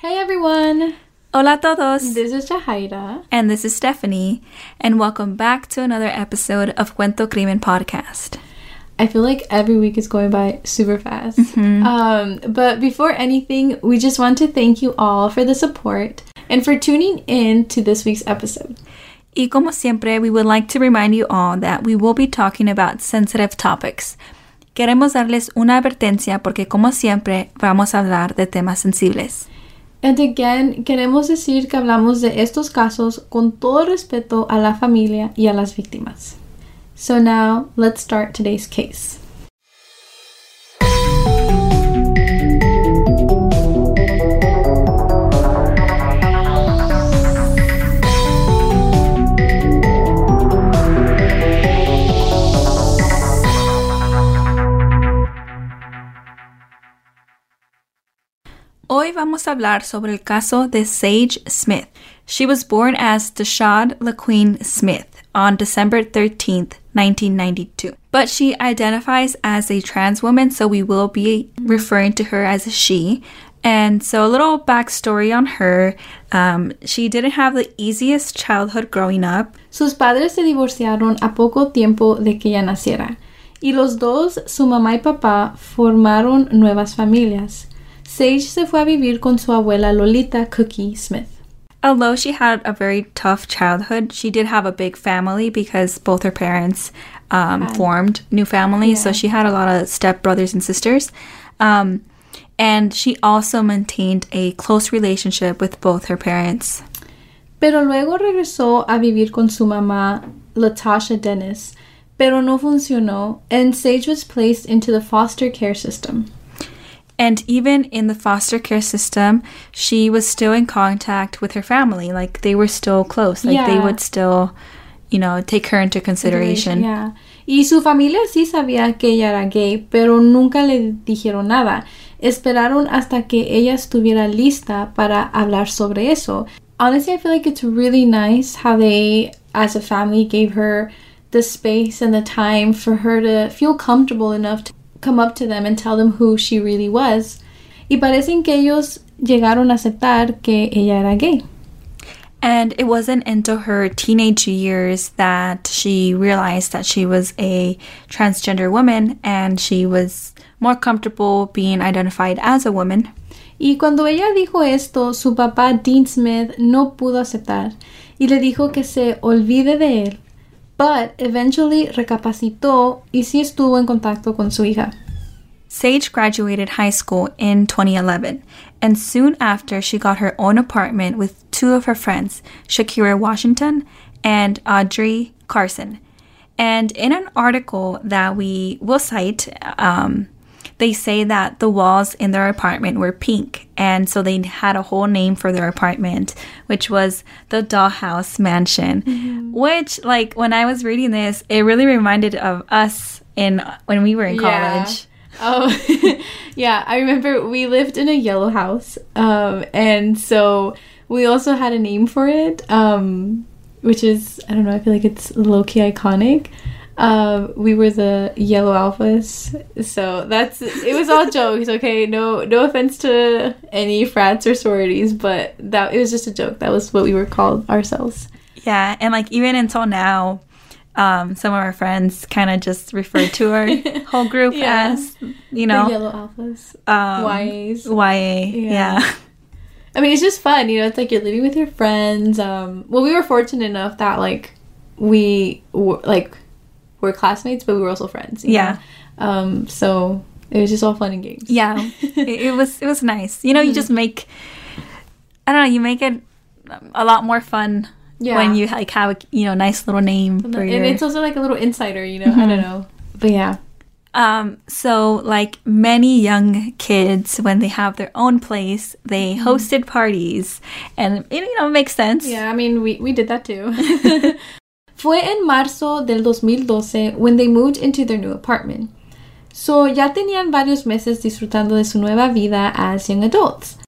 Hey everyone. Hola todos. This is Jahaira. And this is Stephanie. And welcome back to another episode of Cuento Crimen Podcast. I feel like every week is going by super fast. Mm-hmm. Um, but before anything, we just want to thank you all for the support and for tuning in to this week's episode. Y como siempre, we would like to remind you all that we will be talking about sensitive topics. Queremos darles una advertencia porque como siempre vamos a hablar de temas sensibles. And again, queremos decir que hablamos de estos casos con todo respeto a la familia y a las víctimas. So now, let's start today's case. Hoy vamos a hablar sobre el caso de Sage Smith. She was born as Dashad LaQueen Smith on December 13th, 1992. But she identifies as a trans woman, so we will be referring to her as a she. And so, a little backstory on her. Um, she didn't have the easiest childhood growing up. Sus padres se divorciaron a poco tiempo de que ella naciera. Y los dos, su mamá y papá, formaron nuevas familias. Sage se fue a vivir con su abuela Lolita Cookie Smith. Although she had a very tough childhood, she did have a big family because both her parents um, formed new families. Yeah. So she had a lot of step brothers and sisters. Um, and she also maintained a close relationship with both her parents. Pero luego regresó a vivir con su mamá, Latasha Dennis, pero no funcionó, and Sage was placed into the foster care system. And even in the foster care system, she was still in contact with her family. Like they were still close. Like yeah. they would still, you know, take her into consideration. Yeah. Y su familia sí sabía que ella era gay, pero nunca le dijeron nada. Esperaron hasta que ella estuviera lista para hablar sobre eso. Honestly, I feel like it's really nice how they, as a family, gave her the space and the time for her to feel comfortable enough to come up to them and tell them who she really was. Y parecen que ellos llegaron a aceptar que ella era gay. And it wasn't until her teenage years that she realized that she was a transgender woman and she was more comfortable being identified as a woman. Y cuando ella dijo esto, su papá Dean Smith no pudo aceptar y le dijo que se olvide de él but eventually recapacitó y sí estuvo en contacto con su hija. Sage graduated high school in 2011, and soon after, she got her own apartment with two of her friends, Shakira Washington and Audrey Carson. And in an article that we will cite, um, they say that the walls in their apartment were pink, and so they had a whole name for their apartment, which was the Dollhouse Mansion. Mm-hmm. Which, like, when I was reading this, it really reminded of us in when we were in college. Yeah. Oh, yeah. I remember we lived in a yellow house, um, and so we also had a name for it, um, which is I don't know. I feel like it's low key iconic. Um, we were the yellow alphas, so that's it. Was all jokes, okay? No, no offense to any frats or sororities, but that it was just a joke. That was what we were called ourselves. Yeah, and like even until now, um, some of our friends kind of just refer to our whole group yeah. as you know the yellow alphas, um, YAs, YA, yeah. yeah. I mean, it's just fun, you know. It's like you're living with your friends. Um, well, we were fortunate enough that like we were like were classmates, but we were also friends. Yeah. Um, so it was just all fun and games. Yeah, it, it was it was nice. You know, you just make I don't know, you make it a lot more fun Yeah. when you like have a you know nice little name for and your. it's also like a little insider, you know. I don't know, but yeah. Um, so like many young kids, when they have their own place, they hosted parties, and it, you know makes sense. Yeah, I mean, we, we did that too. Fue en marzo del 2012 when they moved into their new apartment. So ya tenían varios meses disfrutando de su nueva vida as young adults.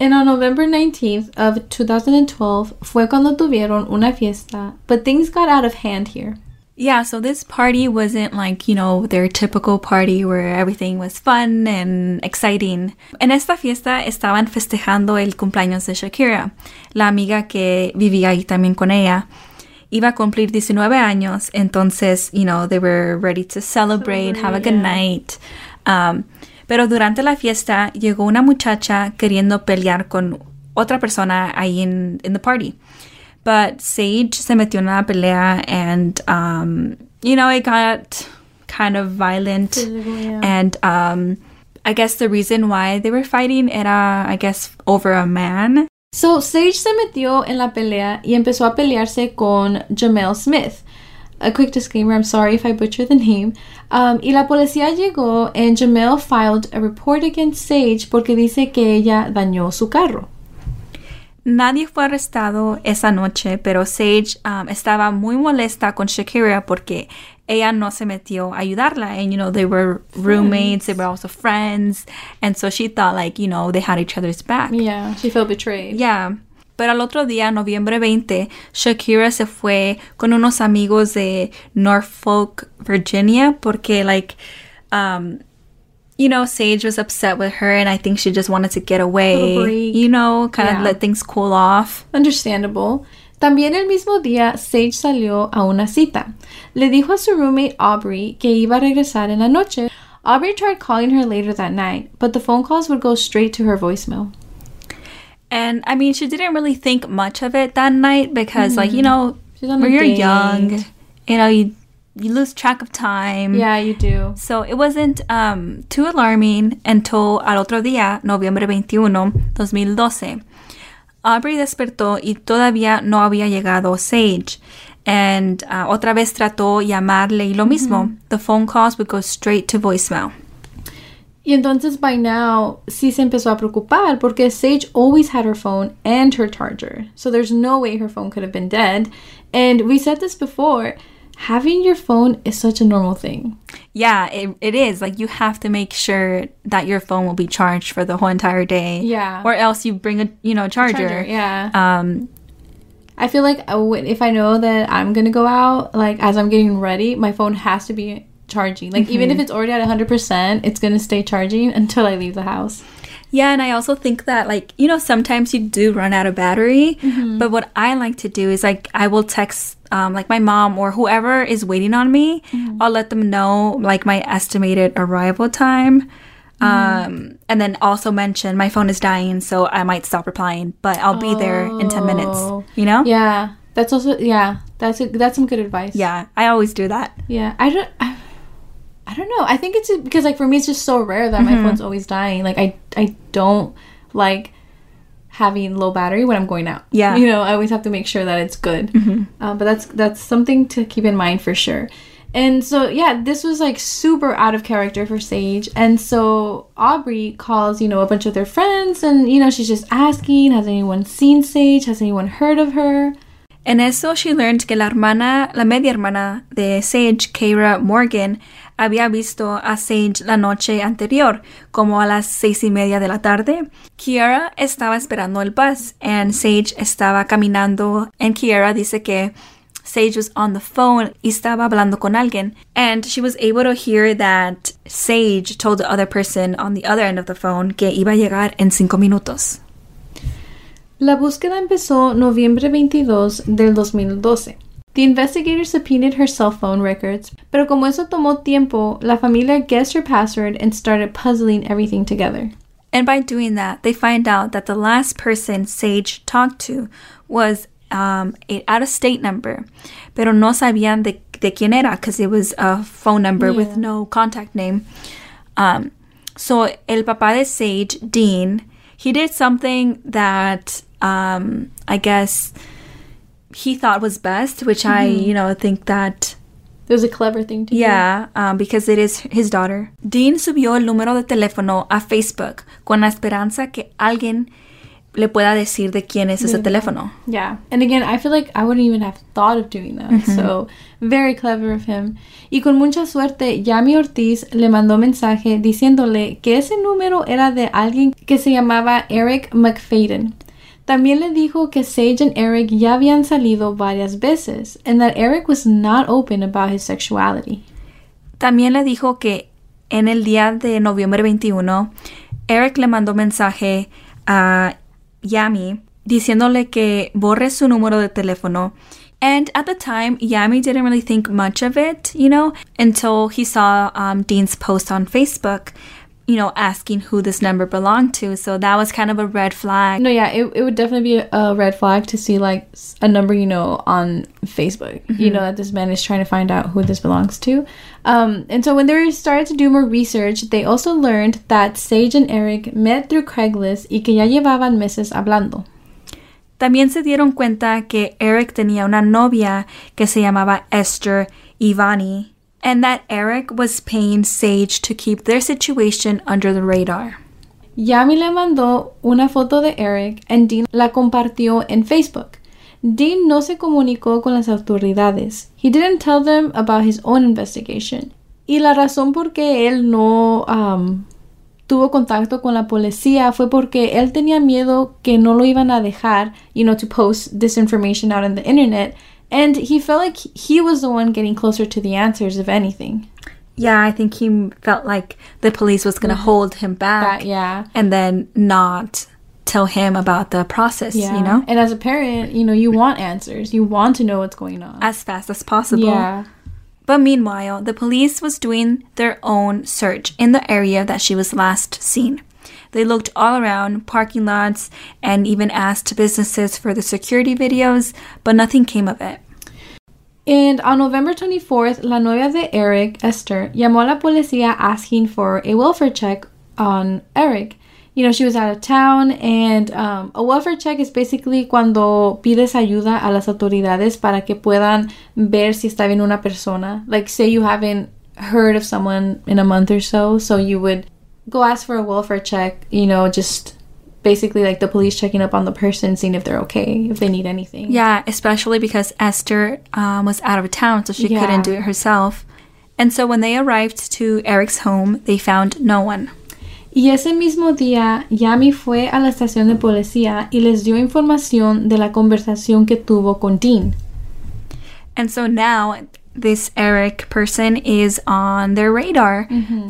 And on November 19th of 2012 fue cuando tuvieron una fiesta, but things got out of hand here. Yeah, so this party wasn't like, you know, their typical party where everything was fun and exciting. En esta fiesta estaban festejando el cumpleaños de Shakira, la amiga que vivía ahí también con ella. Iba a cumplir 19 años, entonces, you know, they were ready to celebrate, have a good yeah. night. Um, pero durante la fiesta llegó una muchacha queriendo pelear con otra persona ahí en in the party. But Sage se metió en una pelea and, um, you know, it got kind of violent. yeah. And um, I guess the reason why they were fighting era, I guess, over a man. So Sage se metió en la pelea y empezó a pelearse con Jamel Smith. A quick disclaimer, I'm sorry if I butcher the name. Um, y la policía llegó and Jamel filed a report against Sage porque dice que ella dañó su carro. Nadie fue arrestado esa noche, pero Sage um, estaba muy molesta con Shakira porque ella no se metió a ayudarla. And, you know, they were roommates, they were also friends. And so she thought, like, you know, they had each other's back. Yeah, she felt betrayed. Yeah. Pero al otro día, noviembre 20, Shakira se fue con unos amigos de Norfolk, Virginia, porque, like, um, you know, Sage was upset with her, and I think she just wanted to get away. You know, kind Yeah. of let things cool off. Understandable. También el mismo día, Sage salió a una cita. Le dijo a su roommate Aubrey que iba a regresar en la noche. Aubrey tried calling her later that night, but the phone calls would go straight to her voicemail. And I mean, she didn't really think much of it that night because, like, you know, Mm-hmm. A when you're date. young, you know, you you lose track of time. Yeah, you do. So it wasn't um, too alarming until al otro día, noviembre 21, 2012. Aubrey despertó y todavía no había llegado Sage. And uh, otra vez trató llamarle y lo mismo. The phone calls would go straight to voicemail. Y entonces by now sí se empezó a preocupar porque Sage always had her phone and her charger. So there's no way her phone could have been dead. And we said this before, having your phone is such a normal thing. Yeah, it, it is. Like, you have to make sure that your phone will be charged for the whole entire day. Yeah. Or else you bring a, you know, charger. Charger, yeah. Um, I feel like if I know that I'm gonna go out, like as I'm getting ready, my phone has to be charging. Like even if it's already at 100%, it's gonna stay charging until I leave the house. Yeah, and I also think that like you know sometimes you do run out of battery, but what I like to do is like I will text um, like my mom or whoever is waiting on me. I'll let them know like my estimated arrival time, um, and then also mention my phone is dying, so I might stop replying, but I'll be there in ten minutes. Oh. You know? Yeah, that's also yeah, that's a, that's some good advice. Yeah, I always do that. Yeah, I don't. I, I don't know. I think it's because like for me, it's just so rare that my phone's always dying. Like I, I don't like having low battery when I'm going out. Yeah. you know, I always have to make sure that it's good. Uh, but that's that's something to keep in mind for sure. And so yeah, this was like super out of character for Sage. And so Aubrey calls, you know, a bunch of their friends, and you know, she's just asking, has anyone seen Sage? Has anyone heard of her? En eso, she learned que la hermana, la media hermana de Sage, Keira Morgan, había visto a Sage la noche anterior, como a las seis y media de la tarde. Kiara estaba esperando el bus, and Sage estaba caminando, and Kiara dice que Sage was on the phone y estaba hablando con alguien, and she was able to hear that Sage told the other person on the other end of the phone que iba a llegar en cinco minutos. La búsqueda empezó noviembre 22 del 2012. The investigators subpoenaed her cell phone records, pero como eso tomó tiempo, la familia guessed her password and started puzzling everything together. And by doing that, they find out that the last person Sage talked to was um, a out of state number, pero no sabían de, de quién era because it was a phone number with no contact name. Um, so el papá de Sage, Dean, he did something that um, I guess he thought was best, which I, you know, think that It was a clever thing to do. Yeah, um, because it is his daughter. Dean subió el número de teléfono a Facebook con la esperanza que alguien le pueda decir de quién es ese teléfono. Yeah. And again, I feel like I wouldn't even have thought of doing that. So, very clever of him. Y con mucha suerte, Yami Ortiz le mandó mensaje diciéndole que ese número era de alguien que se llamaba Erik McFadden. También le dijo que Sage and Eric ya habían salido varias veces and that Eric was not open about his sexuality. También le dijo que en el día de noviembre 21, Eric le mandó mensaje a Yami diciéndole que borre su número de teléfono. And at the time, Yami didn't really think much of it, you know, until he saw um, Dean's post on Facebook, you know, asking who this number belonged to. So that was kind of a red flag. No, yeah, it, it would definitely be a, red flag to see like a number, you know, on Facebook. You know that this man is trying to find out who this belongs to. Um, and so when they started to do more research, they also learned that Sage and Erik met through Craigslist y que ya llevaban meses hablando. También se dieron cuenta que Erik tenía una novia que se llamaba Esther Ivani, and that Erik was paying Sage to keep their situation under the radar. Yami le mandó una foto de Erik and Dean la compartió en Facebook. Dean no se comunicó con las autoridades. He didn't tell them about his own investigation. Y la razón por qué él no um, tuvo contacto con la policía fue porque él tenía miedo que no lo iban a dejar, you know, to post this information out on the internet. And he felt like he was the one getting closer to the answers, if anything. Yeah, I think he felt like the police was going to mm-hmm. hold him back That, yeah. and then not tell him about the process, Yeah. you know, And as a parent, you know, you want answers. You want to know what's going on. as fast as possible. yeah. But meanwhile, the police was doing their own search in the area that she was last seen. They looked all around parking lots and even asked businesses for the security videos, but nothing came of it. And on November 24th, la novia de Erik, Esther, llamó a la policía asking for a welfare check on Erik. You know, she was out of town, and um, a welfare check is basically cuando pides ayuda a las autoridades para que puedan ver si está bien una persona. Like, say you haven't heard of someone in a month or so, so you would go ask for a welfare check, you know, just basically like the police checking up on the person, seeing if they're okay, if they need anything. Yeah, especially because Esther um, was out of town, so she Yeah. couldn't do it herself. And so when they arrived to Erik's home, they found no one. Y ese mismo día, Yami fue a la estación de policía y les dio información de la conversación que tuvo con Dean. And so now this Erik person is on their radar,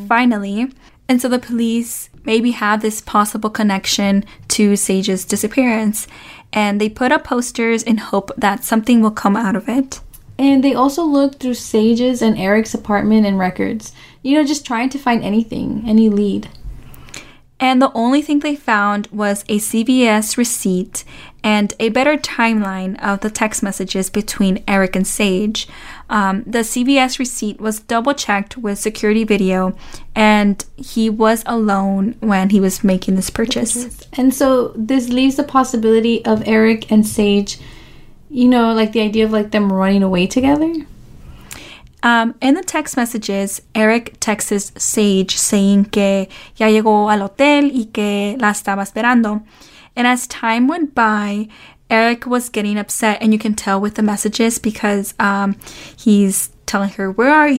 finally. And so the police maybe have this possible connection to Sage's disappearance. And they put up posters in hope that something will come out of it. And they also looked through Sage's and Erik's apartment and records, you know, just trying to find anything, any lead. And the only thing they found was a CVS receipt and a better timeline of the text messages between Erik and Sage. Um, the CVS receipt was double checked with security video, and he was alone when he was making this purchase. And so this leaves the possibility of Erik and Sage, you know, like the idea of like them running away together. Um, in the text messages, Erik texts Sage saying que ya llegó al hotel y que la estaba esperando. And as time went by, Erik was getting upset, and you can tell with the messages because um, he's telling her, Where are you?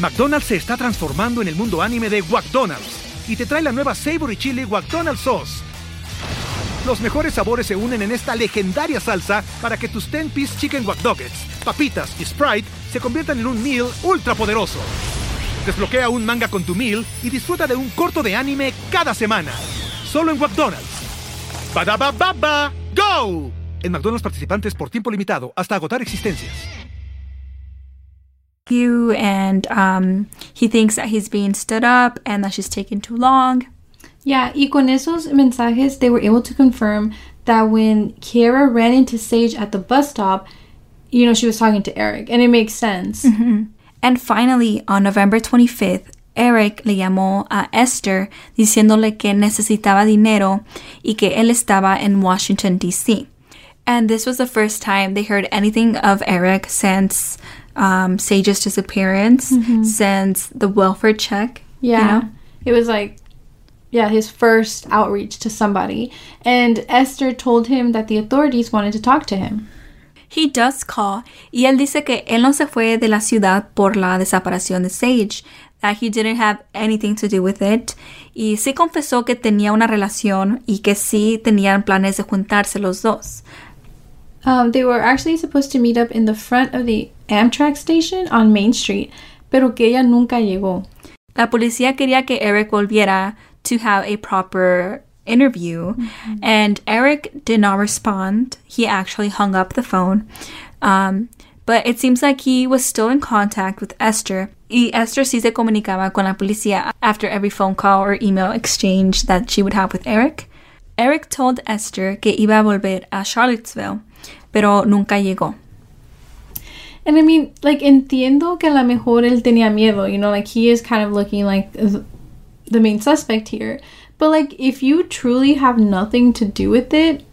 McDonald's se está transformando en el mundo anime de McDonald's y te trae la nueva Savory Chili McDonald's Sauce. Los mejores sabores se unen en esta legendaria salsa para que tus 10-piece chicken wack papitas y Sprite se conviertan en un meal ultra poderoso. Desbloquea un manga con tu meal y disfruta de un corto de anime cada semana. Solo en McDonald's. Badaba baba, go! En McDonald's participantes por tiempo limitado hasta agotar existencias. You and um, he thinks that he's being stood up and that she's taking too long. Yeah, y con esos mensajes, they were able to confirm that when Kiera ran into Sage at the bus stop, you know, she was talking to Erik, and it makes sense. And finally, on November 25th, Erik le llamó a Esther diciéndole que necesitaba dinero y que él estaba en Washington, D.C. And this was the first time they heard anything of Erik since um, Sage's disappearance, since the welfare check. you Yeah. know? It was like, yeah, his first outreach to somebody. And Esther told him that the authorities wanted to talk to him. He does call y él dice que él no se fue de la ciudad por la desaparición de Sage, that he didn't have anything to do with it, y sí confesó que tenía una relación y que sí tenían planes de juntarse los dos. Um, they were actually supposed to meet up in the front of the Amtrak station on Main Street, pero que ella nunca llegó. La policía quería que Erik volviera to have a proper interview, and Erik did not respond. He actually hung up the phone. Um, but it seems like he was still in contact with Esther. Y Esther sí se comunicaba con la policía after every phone call or email exchange that she would have with Erik. Erik told Esther que iba a volver a Charlottesville, pero nunca llegó. And I mean, like, entiendo que a lo mejor él tenía miedo, you know, like, he is kind of looking like the main suspect here. But, like, if you truly have nothing to do with it,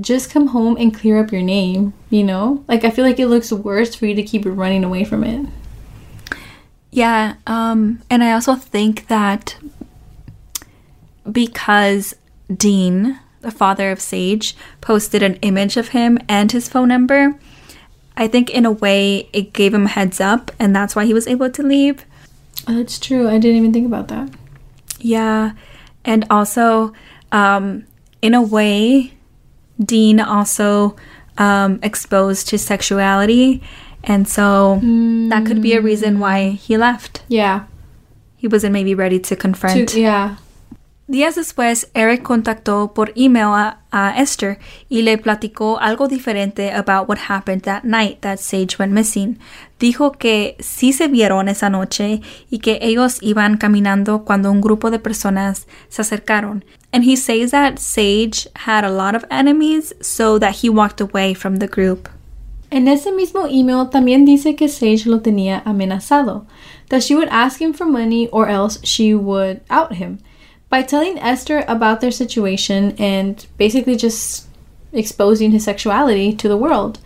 just come home and clear up your name, you know? Like, I feel like it looks worse for you to keep running away from it. Yeah, um, and I also think that because Dean, the father of Sage, posted an image of him and his phone number, I think in a way it gave him a heads up, and that's why he was able to leave. That's true. I didn't even think about that. Yeah, and also, um, in a way, Dean also um, exposed to sexuality, and so that could be a reason why he left. Yeah. He wasn't maybe ready to confront. To, yeah. Días después, Eric contactó por email a, Esther y le platicó algo diferente about what happened that night that Sage went missing. Dijo que sí se vieron esa noche y que ellos iban caminando cuando un grupo de personas se acercaron. And he says that Sage had a lot of enemies, so that he walked away from the group. En ese mismo email también dice que Sage lo tenía amenazado, that she would ask him for money or else she would out him. By telling Esther about their situation and basically just exposing his sexuality to the world.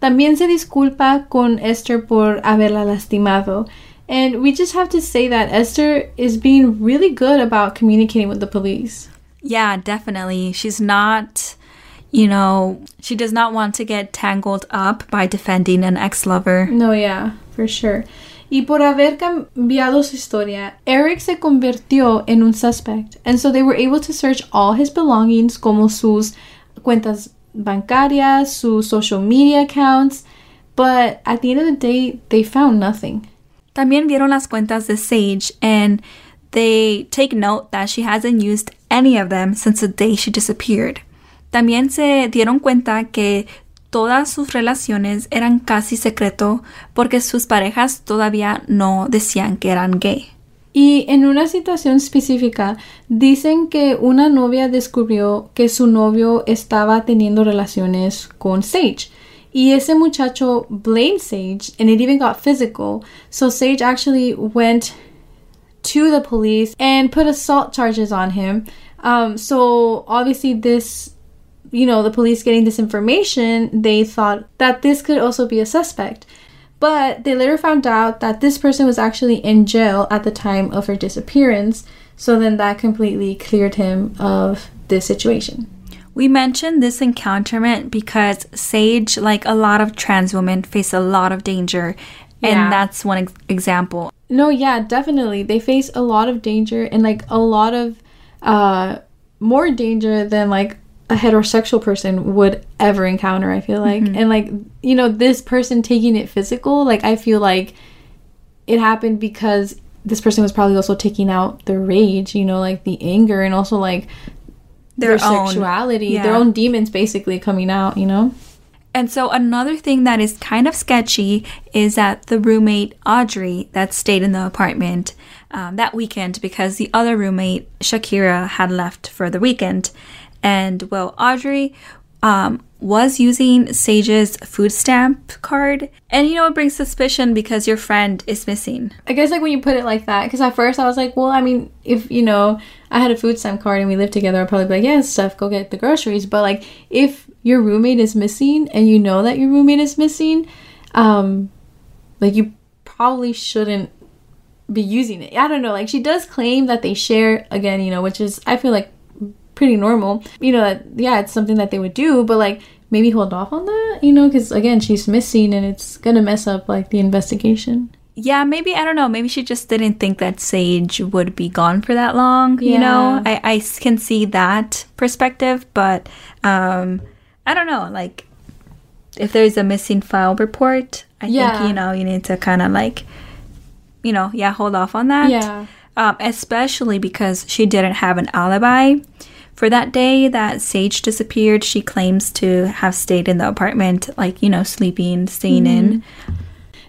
También se disculpa con Esther por haberla lastimado. And we just have to say that Esther is being really good about communicating with the police. Yeah, definitely. She's not, you know, she does not want to get tangled up by defending an ex lover. No, yeah, for sure. Y por haber cambiado su historia, Eric se convirtió en un suspect, and so they were able to search all his belongings como sus cuentas bancarias, sus social media accounts, but at the end of the day, they found nothing. También vieron las cuentas de Sage and they take note that she hasn't used any of them since the day she disappeared. También se dieron cuenta que todas sus relaciones eran casi secreto porque sus parejas todavía no decían que eran gay. Y en una situación específica, dicen que una novia descubrió que su novio estaba teniendo relaciones con Sage. Y ese muchacho blamed Sage, and it even got physical. So Sage actually went to the police and put assault charges on him. Um, so obviously, this, you know, the police getting this information, they thought that this could also be a suspect. But they later found out that this person was actually in jail at the time of her disappearance. So then that completely cleared him of this situation. We mentioned this encounterment because Sage, like a lot of trans women, face a lot of danger, and Yeah. that's one ex- example. No, yeah, definitely. They face a lot of danger and like a lot of uh more danger than like a heterosexual person would ever encounter, I feel like. And like, you know, this person taking it physical, like I feel like it happened because this person was probably also taking out the rage, you know, like the anger and also like their, Their own. sexuality, Yeah. their own demons basically coming out, you know? And so another thing that is kind of sketchy is that the roommate Audrey that stayed in the apartment um, that weekend because the other roommate Shakira had left for the weekend, and well Audrey um, was using Sage's food stamp card, and you know it brings suspicion because your friend is missing. I guess like when you put it like that, because at first I was like, well, I mean, if you know I had a food stamp card and we lived together, I'd probably be like, yeah, stuff, go get the groceries. But like if your roommate is missing and you know that your roommate is missing, um, like you probably shouldn't be using it. I don't know. Like she does claim that they share again, you know, which is I feel like pretty normal. You know, yeah, it's something that they would do, but like maybe hold off on that, you know, because again, she's missing and it's gonna mess up like the investigation. Yeah, maybe I don't know. Maybe she just didn't think that Sage would be gone for that long. You Yeah. know, I can see that perspective, but um, I don't know. Like, if there's a missing file report, I Yeah. think you know you need to kind of like, you know, yeah, hold off on that. Yeah. Um, especially because she didn't have an alibi. For that day that Sage disappeared, she claims to have stayed in the apartment, like, you know, sleeping, staying in.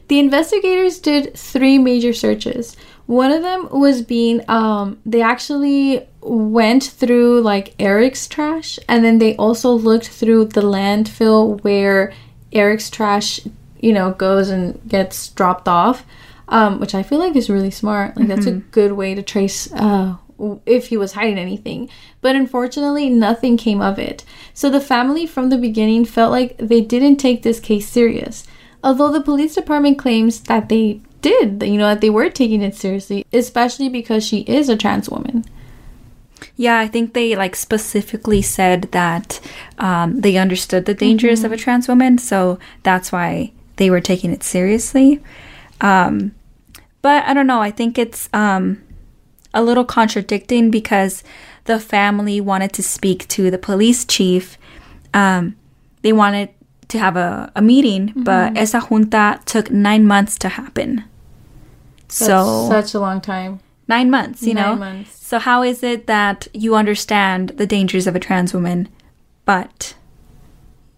The investigators did three major searches. One of them was being um they actually went through like Erik's trash and then they also looked through the landfill where Erik's trash, you know, goes and gets dropped off. Um, which I feel like is really smart. Like that's a good way to trace uh if he was hiding anything. But unfortunately, nothing came of it. So the family from the beginning felt like they didn't take this case serious. Although the police department claims that they did, you know, that they were taking it seriously, especially because she is a trans woman. Yeah, I think they like specifically said that um, they understood the dangers of a trans woman, so that's why they were taking it seriously. Um, but I don't know. I think it's um, a little contradicting because the family wanted to speak to the police chief. Um, they wanted to have a, a meeting, but esa junta took nine months to happen. so such a long time. nine months, you know? Months. So, how is it that you understand the dangers of a trans woman, but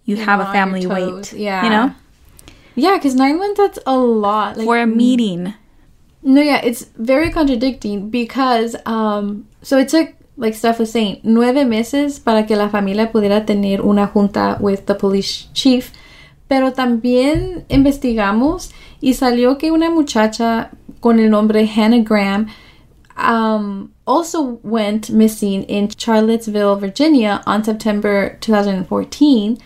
you have a family wait? Yeah. You know? Yeah, because nine months, that's a lot. Like, For a meeting. No, yeah, it's very contradicting because, um, so it took, like Steph was saying, nueve meses para que la familia pudiera tener una junta with the police chief. Pero también investigamos y salió que una muchacha con el nombre Hannah Graham um, also went missing in Charlottesville, Virginia on September 2014.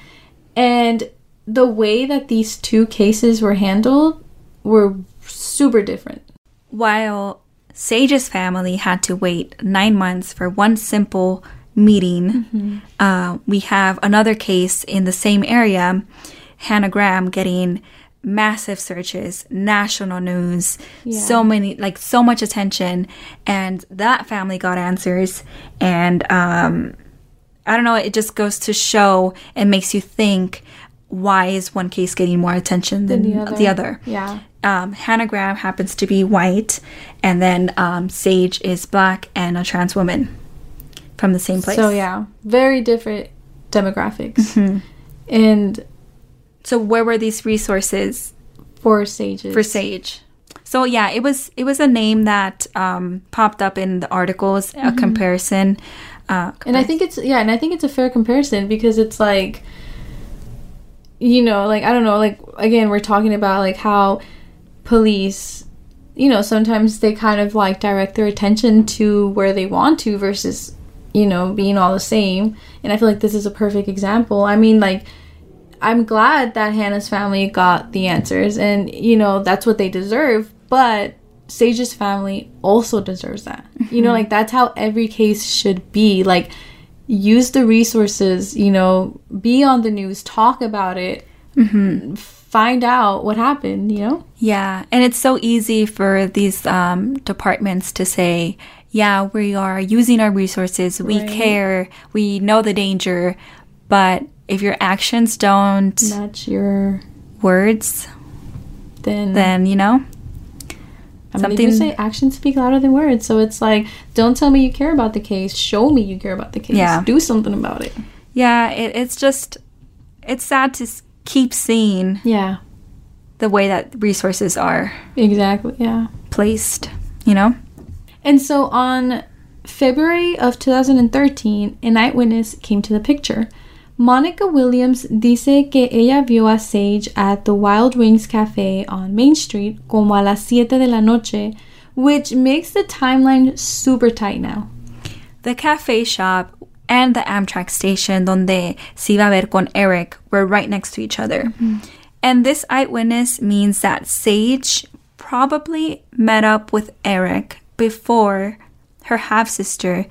And the way that these two cases were handled were super different. While Sage's family had to wait nine months for one simple meeting, uh, we have another case in the same area Hannah Graham getting massive searches, national news, so many, like so much attention. And that family got answers. And um, I don't know, it just goes to show and makes you think why is one case getting more attention than the other. The other? Yeah. Um, Hannah Graham happens to be white, and then um, Sage is black and a trans woman from the same place. So yeah, very different demographics. And So where were these resources for sages. for Sage? So yeah, it was it was a name that um, popped up in the articles, a comparison. Uh, and I think it's yeah, and I think it's a fair comparison because it's like you know, like I don't know, like again, we're talking about like how police you know, sometimes they kind of like direct their attention to where they want to versus you know, being all the same. And I feel like this is a perfect example. I mean, like I'm glad that Hannah's family got the answers and you know, that's what they deserve, but Sage's family also deserves that. You know, mm-hmm. like that's how every case should be. Like use the resources, you know, be on the news, talk about it, mm-hmm. Find out what happened, you know? Yeah, and it's so easy for these um, departments to say, yeah, we are using our resources, we Right. care, we know the danger, but if your actions don't Match your words, then then, you know, I mean, they something- say actions speak louder than words. So it's like, don't tell me you care about the case. Show me you care about the case. Yeah. Do something about it. yeah, it, it's just, it's sad to keep seeing Yeah. the way that resources are Exactly. Yeah. placed, you know? And so on February of 2013, an eyewitness came to the picture. Monica Williams dice que ella vio a Sage at the Wild Wings Cafe on Main Street como a las siete de la noche, which makes the timeline super tight now. The cafe shop and the Amtrak station donde se iba a ver con Erik were right next to each other. Mm-hmm. And this eyewitness means that Sage probably met up with Erik before her half sister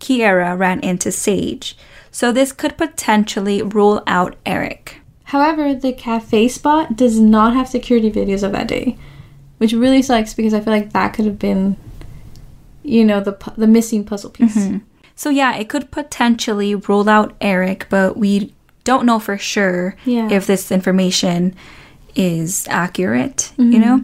Kiera ran into Sage. So this could potentially rule out Erik. However, the cafe spot does not have security videos of that day, which really sucks because I feel like that could have been, you know, the the missing puzzle piece. Mm-hmm. So yeah, it could potentially rule out Erik, but we don't know for sure Yeah. if this information is accurate, you know?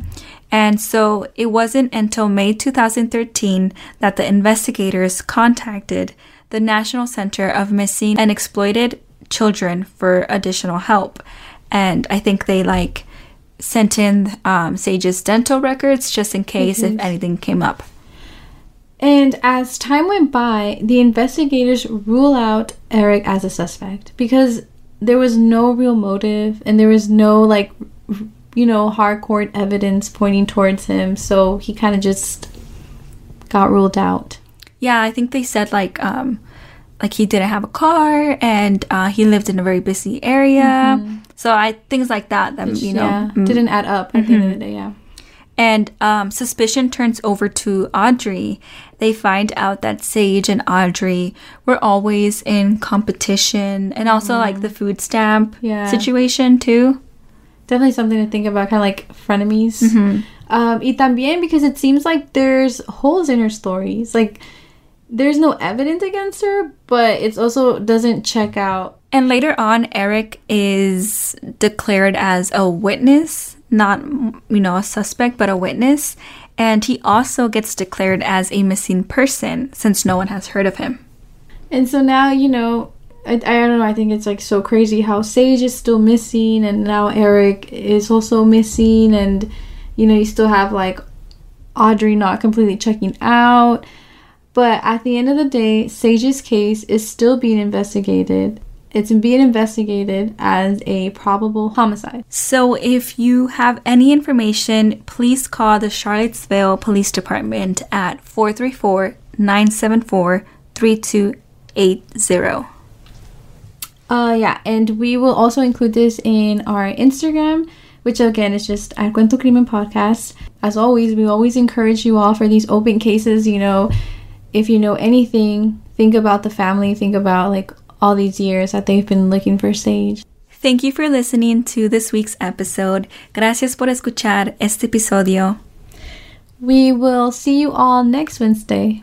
And so it wasn't until May 2013 that the investigators contacted the National Center of Missing and Exploited Children for additional help. And I think they like sent in um, Sage's dental records just in case if anything came up. And as time went by, the investigators rule out Erik as a suspect because there was no real motive and there was no like you know hardcore evidence pointing towards him, so he kind of just got ruled out. Yeah, I think they said like um like he didn't have a car and uh, he lived in a very busy area. So I things like that that you know yeah, mm. didn't add up at the end of the day. Yeah. And um, suspicion turns over to Audrey. They find out that Sage and Audrey were always in competition and also like the food stamp Yeah. situation too. Definitely something to think about, kind of like frenemies. Mm-hmm. Um, y también because it seems like there's holes in her stories. Like there's no evidence against her, but it also doesn't check out. And later on, Erik is declared as a witness, not, you know, a suspect, but a witness. And he also gets declared as a missing person since no one has heard of him. And so now, you know, I, I don't know, I think it's like so crazy how Sage is still missing and now Erik is also missing and you know, you still have like Audrey not completely checking out. But at the end of the day, Sage's case is still being investigated. It's being investigated as a probable homicide. So if you have any information, please call the Charlottesville Police Department at 434 974 3280. Uh, yeah, and we will also include this in our Instagram, which again is just at Cuento Crimen Podcast. As always, we always encourage you all for these open cases. You know, if you know anything, think about the family, think about like all these years that they've been looking for Sage. Thank you for listening to this week's episode. Gracias por escuchar este episodio. We will see you all next Wednesday.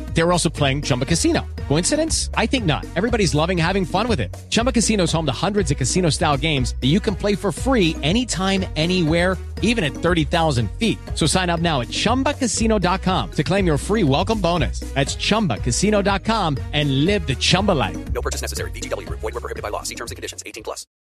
They were also playing Chumba Casino. Coincidence? I think not. Everybody's loving having fun with it. Chumba Casino is home to hundreds of casino style games that you can play for free anytime, anywhere, even at 30,000 feet. So sign up now at chumbacasino.com to claim your free welcome bonus. That's chumbacasino.com and live the Chumba life. No purchase necessary. Group. Void were prohibited by law. See terms and conditions. 18 plus.